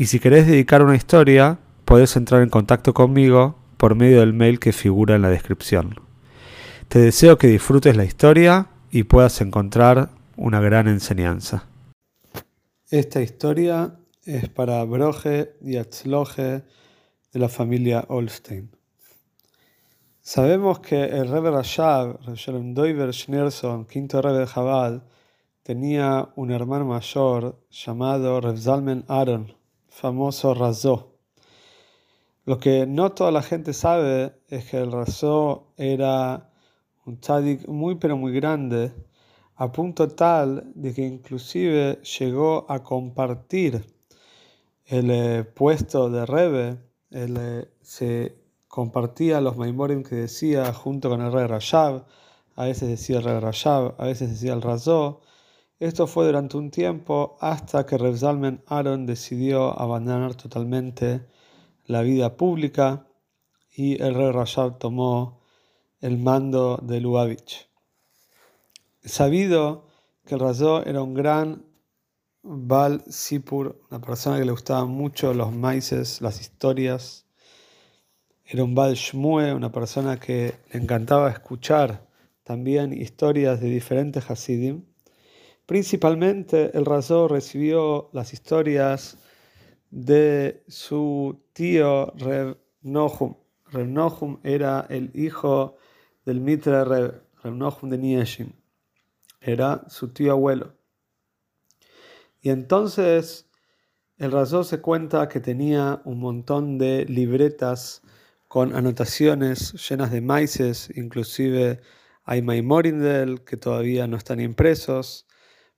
y si querés dedicar una historia, podés entrar en contacto conmigo por medio del mail que figura en la descripción. Te deseo que disfrutes la historia y puedas encontrar una gran enseñanza. Esta historia es para Broje y Atzloje de la familia Olstein. Sabemos que el Rebbe Rashab, Shalom Doiver Schneerson, quinto Rebbe de Jabal, tenía un hermano mayor llamado Reb Zalmen Aaron, famoso Razó. Lo que no toda la gente sabe es que el Razó era un tzadik muy pero muy grande, a punto tal de que inclusive llegó a compartir el eh, puesto de Rebe, eh, se compartía los Maimorim que decía junto con el rey Rashab, a veces decía el rey Rashab, a veces decía el Razó. Esto fue durante un tiempo hasta que Reb Zalman Aaron decidió abandonar totalmente la vida pública y el rey Rashab tomó el mando de Lubavitch. Sabido que el era un gran Bal Sipur, una persona que le gustaban mucho los maíces, las historias, era un Bal Shmue, una persona que le encantaba escuchar también historias de diferentes Hasidim. Principalmente el Razó recibió las historias de su tío Reb Nohum. Reb Nohum era el hijo del Mitre Reb, Reb Nohum de Nieshin. Era su tío abuelo. Y entonces el Razó se cuenta que tenía un montón de libretas con anotaciones llenas de maíces, inclusive hay Maimorindel que todavía no están impresos,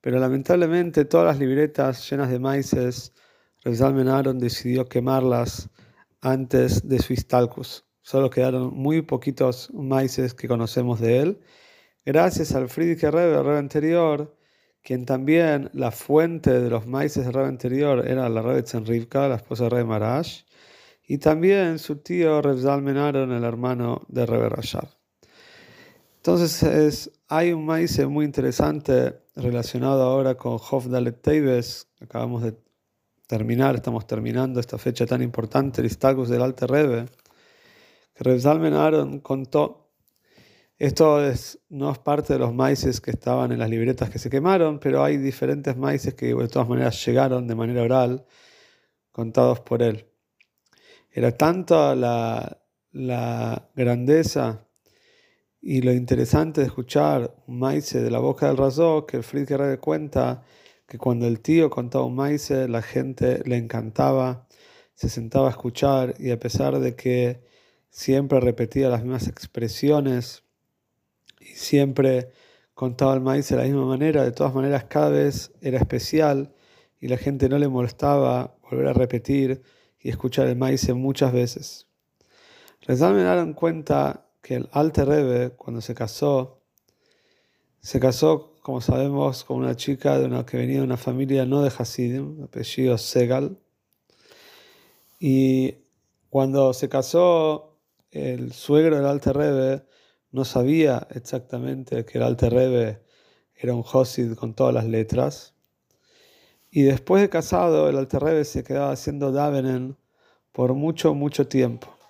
pero lamentablemente todas las libretas llenas de maíces, Rezalmen Aaron decidió quemarlas antes de su Istalcus. Solo quedaron muy poquitos maíces que conocemos de él, gracias al Friedrich Rebbe, el Rebbe anterior, quien también la fuente de los maíces del Rebbe anterior era la Rebbe Rivka, la esposa de Rebbe Marash, y también su tío Reb Zalmen Aaron, el hermano de Rebbe Rashab. Entonces hay un maíz muy interesante relacionado ahora con Hof Dalet Teibes, acabamos de terminar, estamos terminando esta fecha tan importante, el Istagus del Alte Rebbe, que Reb Zalmen Aaron contó. Esto es, no es parte de los maíces que estaban en las libretas que se quemaron, pero hay diferentes maíces que de todas maneras llegaron de manera oral, contados por él. Era tanta la, grandeza y lo interesante de escuchar un maíz de la boca del razó que el Friedrich cuenta que cuando el tío contaba un maíz la gente le encantaba, se sentaba a escuchar y a pesar de que siempre repetía las mismas expresiones y siempre contaba el maíz de la misma manera, de todas maneras cada vez era especial y la gente no le molestaba volver a repetir y escuchar el maíz muchas veces. Rezal me cuenta que el Alte Rebbe, cuando se casó, se casó, como sabemos, con una chica de una, que venía de una familia no de Hasidim, apellido Segal. Y cuando se casó, el suegro del Alte Rebbe no sabía exactamente que el Alte Rebbe era un Hasid con todas las letras. Y después de casado, el Alterrebe se quedaba haciendo Davenen por mucho, mucho tiempo.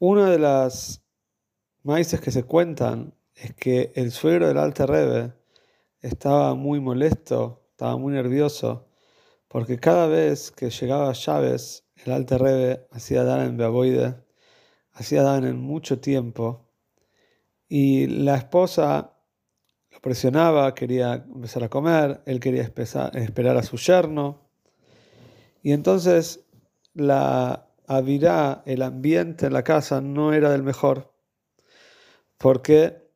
Una de las maíces que se cuentan es que el suegro del Alterrebe estaba muy molesto, estaba muy nervioso, porque cada vez que llegaba Chávez, el Alterrebe hacía Daven Beaboide, hacía Daven en mucho tiempo, y la esposa presionaba, quería empezar a comer, él quería esperar a su yerno. Y entonces la avirá, el ambiente en la casa no era del mejor, porque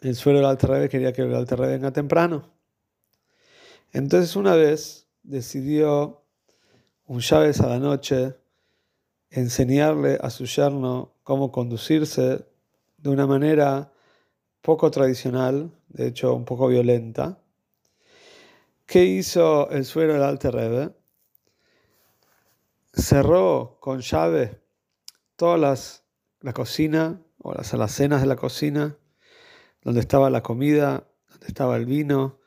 el suelo del Alterrebe quería que el Alterrebe venga temprano. Entonces una vez decidió un llaves a la noche enseñarle a su yerno cómo conducirse de una manera poco tradicional, de hecho un poco violenta. ¿Qué hizo el suero del Alte? Cerró con llave todas las la cocina o las alacenas de la cocina, donde estaba la comida, donde estaba el vino,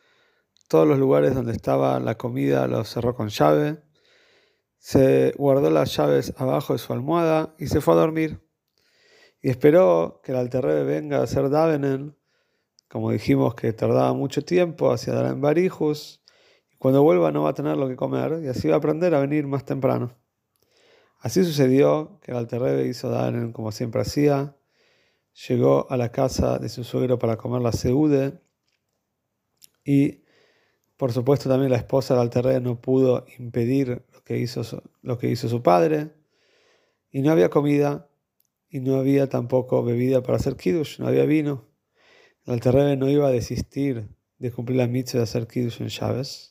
todos los lugares donde estaba la comida los cerró con llave, se guardó las llaves abajo de su almohada y se fue a dormir. Y esperó que el alterrebe venga a hacer Davenen, como dijimos que tardaba mucho tiempo, hacia en Barijus, cuando vuelva no va a tener lo que comer, y así va a aprender a venir más temprano. Así sucedió que el Alterrebe hizo Danen como siempre hacía. Llegó a la casa de su suegro para comer la seude y, por supuesto, también la esposa del Alterrebe no pudo impedir lo que, hizo su, lo que hizo su padre. Y no había comida y no había tampoco bebida para hacer kiddush, no había vino. El Alterrebe no iba a desistir de cumplir la mitzvah de hacer kiddush en Chávez.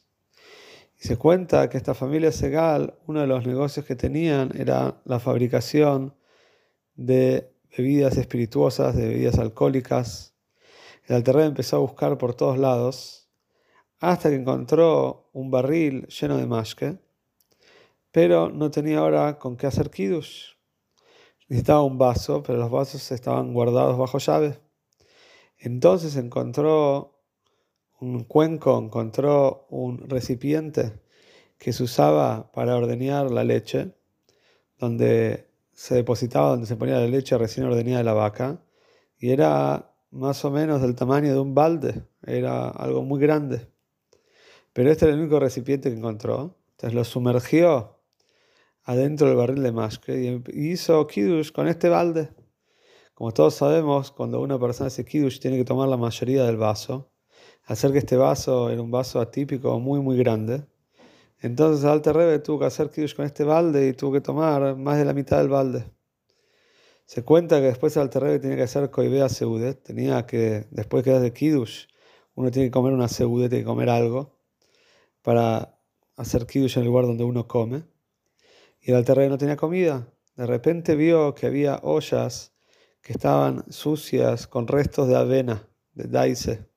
Y se cuenta que esta familia Segal, uno de los negocios que tenían era la fabricación de bebidas espirituosas, de bebidas alcohólicas. El Alterrey empezó a buscar por todos lados hasta que encontró un barril lleno de mashke, pero no tenía ahora con qué hacer kiddush. Necesitaba un vaso, pero los vasos estaban guardados bajo llave. Entonces encontró un cuenco, encontró un recipiente que se usaba para ordeñar la leche, donde se depositaba, donde se ponía la leche recién ordeñada de la vaca, y era más o menos del tamaño de un balde, era algo muy grande. Pero este era el único recipiente que encontró, entonces lo sumergió adentro del barril de mashke y hizo kiddush con este balde. Como todos sabemos, cuando una persona hace kiddush tiene que tomar la mayoría del vaso hacer que este vaso era un vaso atípico muy, muy grande. Entonces Alter Rebbe tuvo que hacer kiddush con este balde y tuvo que tomar más de la mitad del balde. Se cuenta que después Alter Rebbe tenía que hacer koibea seudet, tenía que, después que de kiddush, uno tiene que comer una seudet, tiene que comer algo para hacer kiddush en el lugar donde uno come. Y el Alter Rebbe no tenía comida. De repente vio que había ollas que estaban sucias con restos de avena, de daise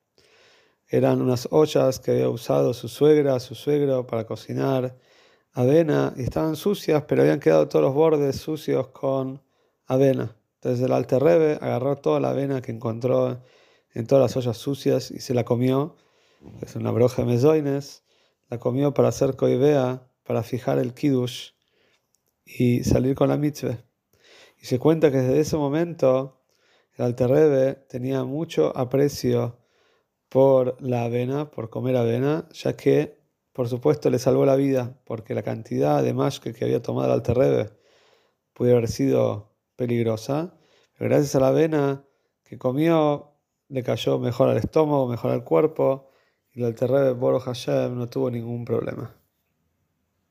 eran unas ollas que había usado su suegra, su suegro para cocinar avena y estaban sucias, pero habían quedado todos los bordes sucios con avena. Entonces el Alte Rebe agarró toda la avena que encontró en todas las ollas sucias y se la comió. Es una broja de mesoines. La comió para hacer coibea, para fijar el kiddush y salir con la mitzvah. Y se cuenta que desde ese momento el Alte Rebe tenía mucho aprecio por la avena, por comer avena, ya que, por supuesto, le salvó la vida, porque la cantidad de mashke que había tomado el Alterrebe pudo haber sido peligrosa, pero gracias a la avena que comió, le cayó mejor al estómago, mejor al cuerpo, y el Alterrebe, Boro Hashem, no tuvo ningún problema.